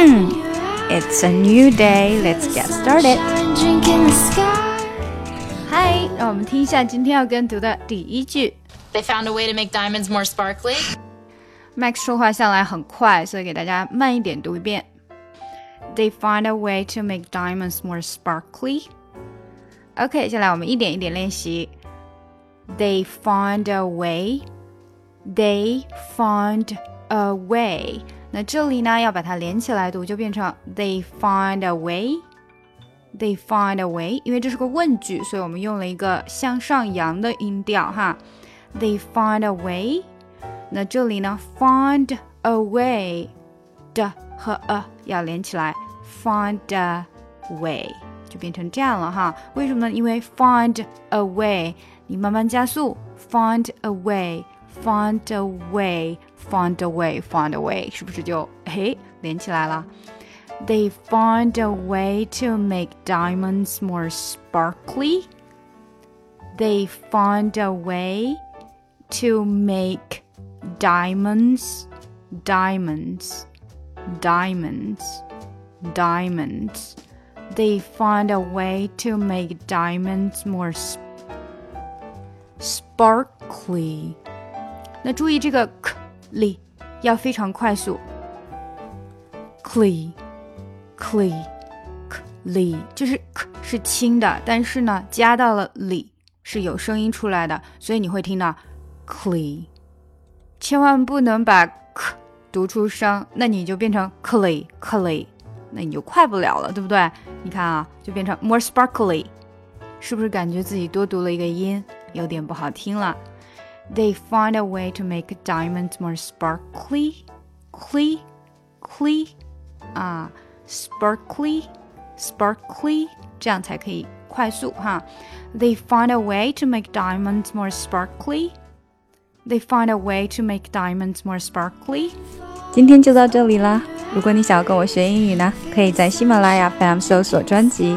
It's a new day. Let's get started. 嗨，让我们听一下今天要跟读的第一句。They found a way to make diamonds more sparkly. Max 说话向来很快，所以给大家慢一点读一遍。They find a way to make diamonds more sparkly. OK，接下来我们一点一点练习。They find a way. They find a way. 那这里呢，要把它连起来读，就变成 They find a way. They find a way，因为这是个问句，所以我们用了一个向上扬的音调哈。They find a way。那这里呢，find a way 的和 a 要连起来，find a way 就变成这样了哈。为什么呢？因为 find a way，你慢慢加速，find a way，find a way，find a way，find a way，是不是就嘿连起来了？They find a way to make diamonds more sparkly. They find a way to make diamonds, diamonds, diamonds, diamonds. They find a way to make diamonds more sp sparkly. 那注意这个 k 里要非常快速，cly。clean，clean 就是 k 是轻的，但是呢加到了里是有声音出来的，所以你会听到 cle，千万不能把 k 读出声，那你就变成 cle cle，那你就快不了了，对不对？你看啊，就变成 more sparkly，是不是感觉自己多读了一个音，有点不好听了 ？They find a way to make diamonds more sparkly，clean，clean 啊。sparkly, sparkly，这样才可以快速哈。They find a way to make diamonds more sparkly. They find a way to make diamonds more sparkly. 今天就到这里啦。如果你想要跟我学英语呢，可以在喜马拉雅 FM 搜索专辑。